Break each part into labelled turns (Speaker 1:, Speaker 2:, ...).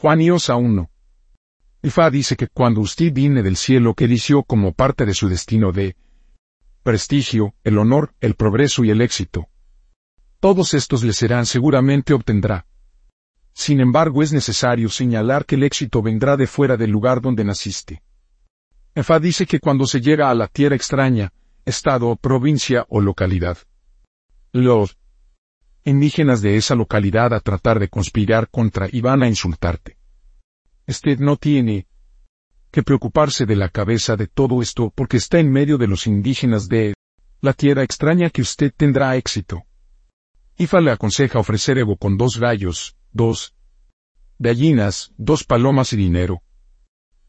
Speaker 1: Juan y Osa 1. Ifa dice que cuando usted viene del cielo que eligió como parte de su destino de prestigio, el honor, el progreso y el éxito. Todos estos le serán seguramente obtendrá. Sin embargo, es necesario señalar que el éxito vendrá de fuera del lugar donde naciste. Efa dice que cuando se llega a la tierra extraña, estado, provincia o localidad, los indígenas de esa localidad a tratar de conspirar contra y van a insultarte. Usted no tiene que preocuparse de la cabeza de todo esto porque está en medio de los indígenas de la tierra extraña que usted tendrá éxito. Ifa le aconseja ofrecer Evo con dos gallos, dos gallinas, dos palomas y dinero.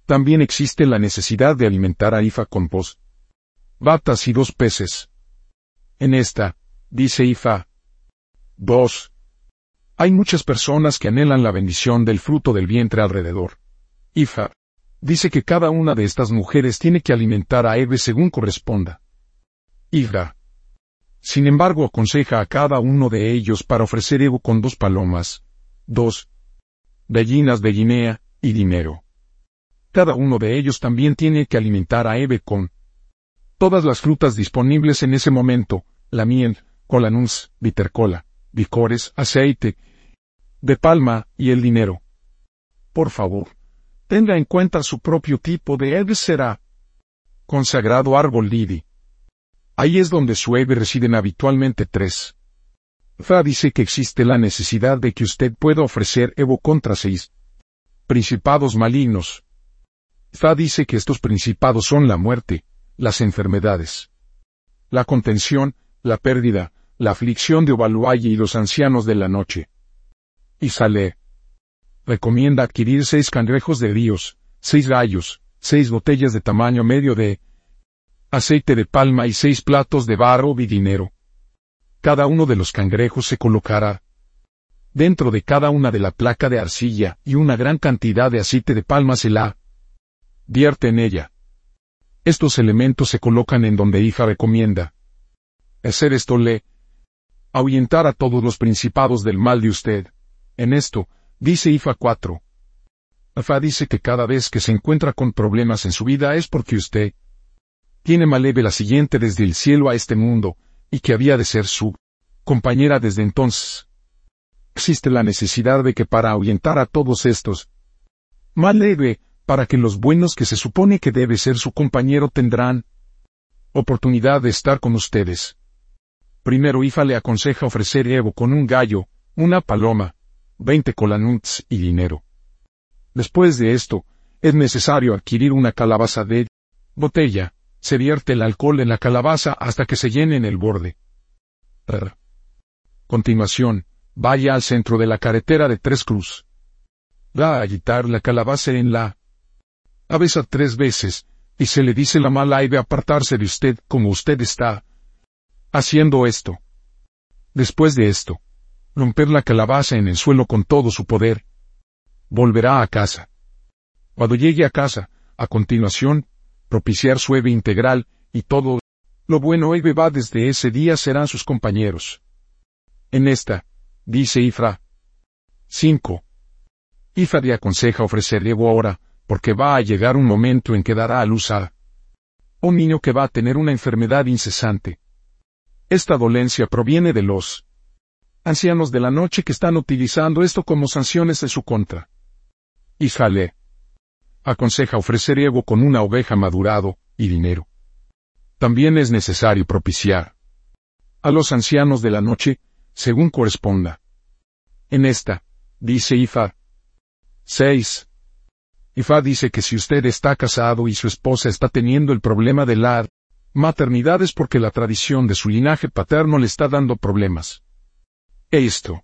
Speaker 1: También existe la necesidad de alimentar a Ifa con dos batas y dos peces. En esta, dice Ifa, dos. Hay muchas personas que anhelan la bendición del fruto del vientre alrededor. Ifa dice que cada una de estas mujeres tiene que alimentar a Eve según corresponda. Ifa sin embargo, aconseja a cada uno de ellos para ofrecer Evo con dos palomas, dos gallinas de Guinea y dinero. Cada uno de ellos también tiene que alimentar a Eve con todas las frutas disponibles en ese momento, la miel, colanuns, bittercola, licores, aceite, de palma y el dinero. Por favor, tenga en cuenta su propio tipo de Eve será consagrado árbol lidi. Ahí es donde Sueve residen habitualmente tres. Fa dice que existe la necesidad de que usted pueda ofrecer Evo contra seis principados malignos. Fa dice que estos principados son la muerte, las enfermedades, la contención, la pérdida, la aflicción de Ovaluaye y los ancianos de la noche. Y Sale recomienda adquirir seis cangrejos de ríos, seis gallos, seis botellas de tamaño medio de aceite de palma y seis platos de barro y dinero. Cada uno de los cangrejos se colocará dentro de cada una de la placa de arcilla y una gran cantidad de aceite de palma se la vierte en ella. Estos elementos se colocan en donde hija recomienda. Hacer esto le ahuyentar a todos los principados del mal de usted. En esto, dice Ifa 4. Afa dice que cada vez que se encuentra con problemas en su vida es porque usted tiene Maleve la siguiente desde el cielo a este mundo, y que había de ser su compañera desde entonces. Existe la necesidad de que para ahuyentar a todos estos, Maleve, para que los buenos que se supone que debe ser su compañero tendrán oportunidad de estar con ustedes. Primero Ifa le aconseja ofrecer Evo con un gallo, una paloma, veinte colanuts y dinero. Después de esto, es necesario adquirir una calabaza de botella, se vierte el alcohol en la calabaza hasta que se llene en el borde. Continuación, vaya al centro de la carretera de Tres Cruz. Va a agitar la calabaza en la avesa tres veces, y se le dice la mala de apartarse de usted como usted está haciendo esto. Después de esto, romper la calabaza en el suelo con todo su poder. Volverá a casa. Cuando llegue a casa, a continuación, propiciar su Eve integral, y todo lo bueno Eve va desde ese día serán sus compañeros. En esta, dice Ifra. 5. Ifra le aconseja ofrecer Evo ahora, porque va a llegar un momento en que dará a luz a un niño que va a tener una enfermedad incesante. Esta dolencia proviene de los ancianos de la noche que están utilizando esto como sanciones de su contra. Ifale aconseja ofrecer ego con una oveja madurado, y dinero. También es necesario propiciar a los ancianos de la noche, según corresponda. En esta, dice Ifa. 6. Ifa dice que si usted está casado y su esposa está teniendo el problema de la maternidad es porque la tradición de su linaje paterno le está dando problemas. Esto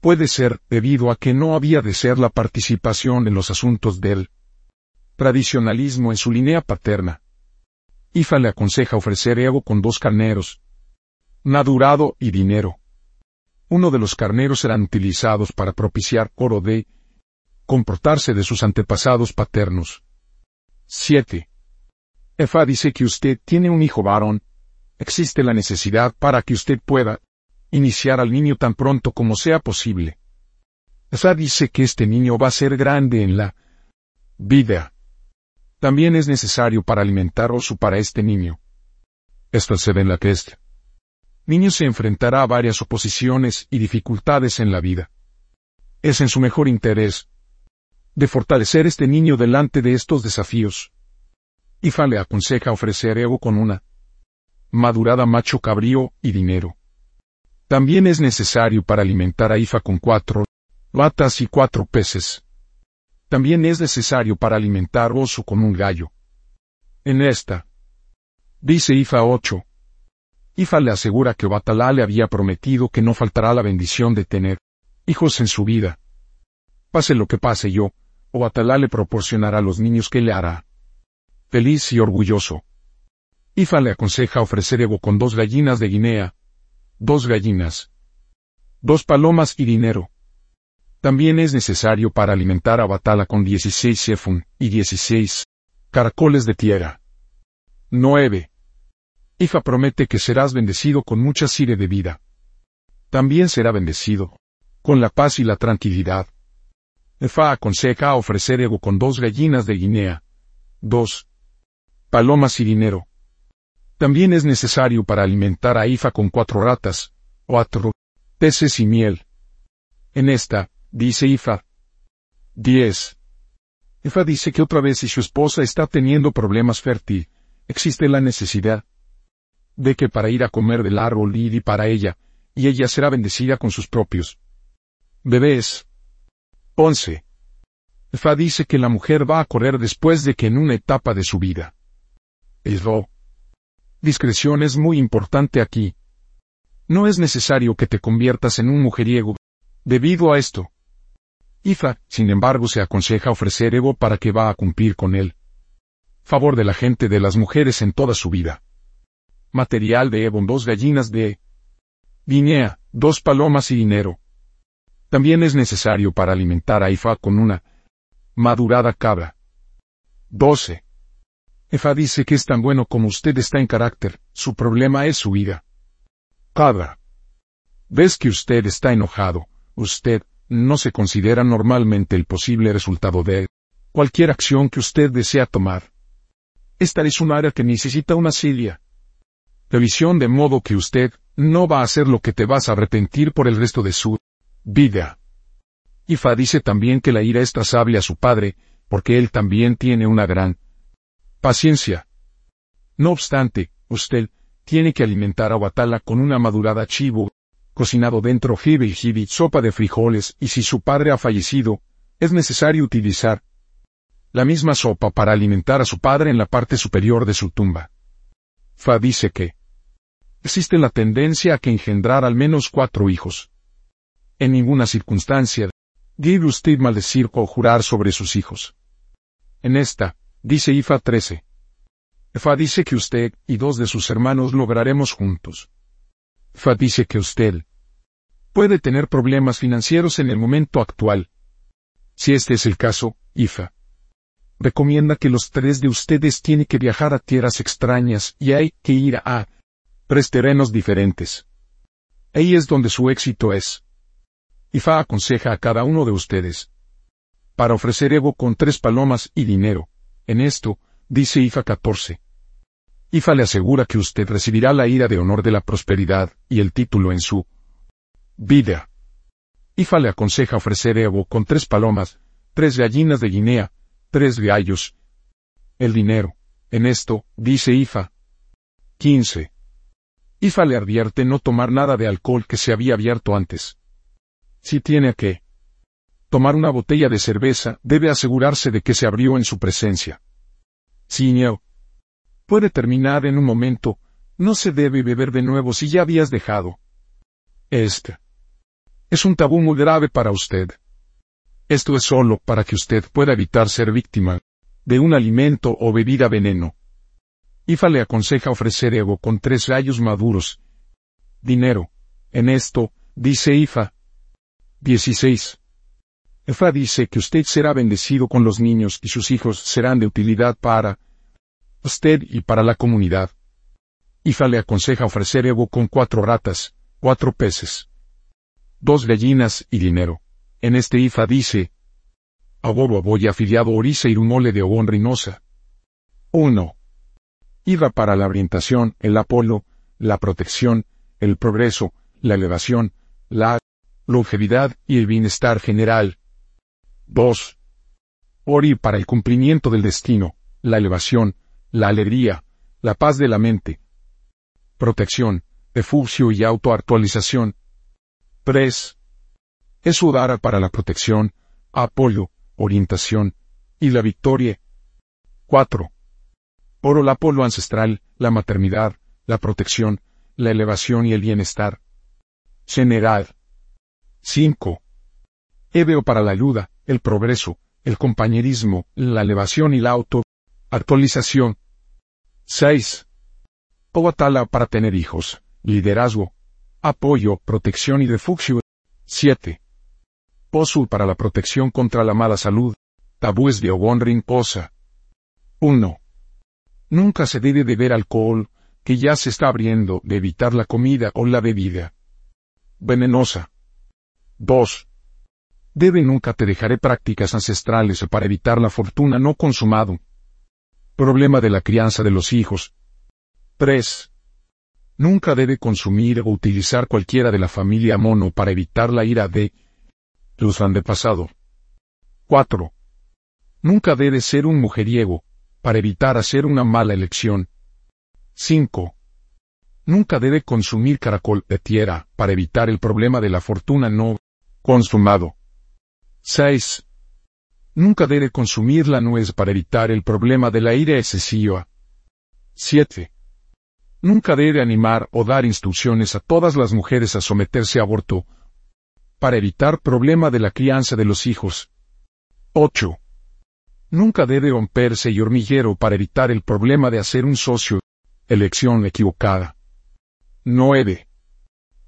Speaker 1: puede ser debido a que no había de ser la participación en los asuntos del tradicionalismo en su línea paterna. Ifa le aconseja ofrecer ego con dos carneros, madurado y dinero. Uno de los carneros serán utilizados para propiciar coro de comportarse de sus antepasados paternos. 7. Efa dice que usted tiene un hijo varón. Existe la necesidad para que usted pueda iniciar al niño tan pronto como sea posible. Efa dice que este niño va a ser grande en la vida. También es necesario para alimentar oso para este niño. Esto se ve en la que este niño se enfrentará a varias oposiciones y dificultades en la vida. Es en su mejor interés de fortalecer este niño delante de estos desafíos. Ifa le aconseja ofrecer ego con una madurada macho cabrío y dinero. También es necesario para alimentar a Ifa con cuatro latas y cuatro peces. También es necesario para alimentar oso con un gallo. En esta, dice Ifa 8. Ifa le asegura que Obatalá le había prometido que no faltará la bendición de tener hijos en su vida. Pase lo que pase yo, Obatalá le proporcionará los niños que le hará. Feliz y orgulloso. Ifa le aconseja ofrecer ego con dos gallinas de Guinea, dos gallinas, dos palomas y dinero. También es necesario para alimentar a Batala con 16 sefun y 16 caracoles de tierra. 9. Ifa promete que serás bendecido con mucha sire de vida. También será bendecido con la paz y la tranquilidad. Ifa aconseja ofrecer ego con dos gallinas de Guinea, dos palomas y dinero. También es necesario para alimentar a Ifa con cuatro ratas, cuatro peces y miel. En esta, dice Ifa. 10. Ifa dice que otra vez si su esposa está teniendo problemas fértil, existe la necesidad de que para ir a comer del árbol y para ella, y ella será bendecida con sus propios bebés. 11. Ifa dice que la mujer va a correr después de que en una etapa de su vida. Eso Discreción es muy importante aquí. No es necesario que te conviertas en un mujeriego. Debido a esto. Ifa, sin embargo, se aconseja ofrecer ego para que va a cumplir con él. Favor de la gente de las mujeres en toda su vida. Material de Evo, dos gallinas de Guinea, dos palomas y dinero. También es necesario para alimentar a Ifa con una madurada cabra. 12. Efa dice que es tan bueno como usted está en carácter, su problema es su vida. Cada vez que usted está enojado, usted no se considera normalmente el posible resultado de cualquier acción que usted desea tomar. Esta es un área que necesita una silla. Revisión de modo que usted no va a hacer lo que te vas a arrepentir por el resto de su vida. Ifa dice también que la ira es trazable a su padre, porque él también tiene una gran Paciencia. No obstante, usted tiene que alimentar a Watala con una madurada chivo, cocinado dentro jibe y jibi, sopa de frijoles, y si su padre ha fallecido, es necesario utilizar la misma sopa para alimentar a su padre en la parte superior de su tumba. Fa dice que existe la tendencia a que engendrar al menos cuatro hijos. En ninguna circunstancia debe usted maldecir o jurar sobre sus hijos. En esta, Dice Ifa 13. Ifa dice que usted y dos de sus hermanos lograremos juntos. Ifa dice que usted puede tener problemas financieros en el momento actual. Si este es el caso, Ifa recomienda que los tres de ustedes tienen que viajar a tierras extrañas y hay que ir a tres terrenos diferentes. Ahí es donde su éxito es. Ifa aconseja a cada uno de ustedes para ofrecer ego con tres palomas y dinero. En esto, dice Ifa 14. Ifa le asegura que usted recibirá la ira de honor de la prosperidad y el título en su vida. Ifa le aconseja ofrecer Evo con tres palomas, tres gallinas de Guinea, tres gallos. El dinero. En esto, dice Ifa. 15. Ifa le advierte no tomar nada de alcohol que se había abierto antes. Si tiene que tomar una botella de cerveza, debe asegurarse de que se abrió en su presencia. Siño. Puede terminar en un momento, no se debe beber de nuevo si ya habías dejado. Este. Es un tabú muy grave para usted. Esto es solo para que usted pueda evitar ser víctima de un alimento o bebida veneno. Ifa le aconseja ofrecer ego con tres rayos maduros. Dinero. En esto, dice Ifa. 16. Efa dice que usted será bendecido con los niños y sus hijos serán de utilidad para usted y para la comunidad. Ifa le aconseja ofrecer Evo con cuatro ratas, cuatro peces, dos gallinas y dinero. En este IFA dice, Abobo aboya afiliado oriza irumole de obon rinosa. 1. IVA para la orientación, el apolo, la protección, el progreso, la elevación, la longevidad y el bienestar general. 2. Ori para el cumplimiento del destino, la elevación, la alegría, la paz de la mente. Protección, refugio y autoactualización. 3. Es Udara para la protección, apoyo, orientación y la victoria. 4. Oro la polo ancestral, la maternidad, la protección, la elevación y el bienestar. General. 5. Ebeo para la ayuda, el progreso, el compañerismo, la elevación y la auto actualización. 6. Ovatala para tener hijos, liderazgo, apoyo, protección y refugio. 7. Posul para la protección contra la mala salud, tabúes de Ogonrin Posa. 1. Nunca se debe beber alcohol, que ya se está abriendo, de evitar la comida o la bebida. Venenosa. 2. Debe nunca te dejaré prácticas ancestrales para evitar la fortuna no consumado. Problema de la crianza de los hijos. 3. Nunca debe consumir o utilizar cualquiera de la familia mono para evitar la ira de los antepasado. 4. Nunca debe ser un mujeriego, para evitar hacer una mala elección. 5. Nunca debe consumir caracol de tierra, para evitar el problema de la fortuna no consumado. 6. Nunca debe consumir la nuez para evitar el problema de la ira excesiva. 7. Nunca debe animar o dar instrucciones a todas las mujeres a someterse a aborto, para evitar problema de la crianza de los hijos. 8. Nunca debe romperse y hormiguero para evitar el problema de hacer un socio, elección equivocada. 9.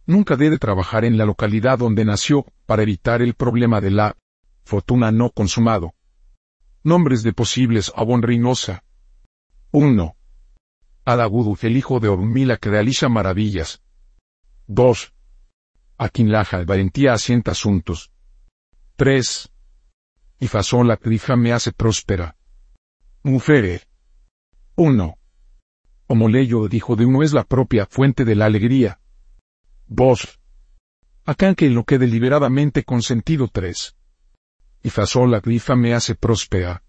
Speaker 1: Nunca debe trabajar en la localidad donde nació, para evitar el problema de la fortuna no consumado. Nombres de posibles Abon Reynosa. 1. Adaguduf el hijo de Ormila que realiza maravillas. 2. Akinlaja valentía asienta asuntos. 3. Ifazón la crija me hace próspera. Mufere. 1. Omoleyo dijo de uno es la propia fuente de la alegría. 2. Acá que lo que deliberadamente consentido 3. Y la grifa me hace próspera.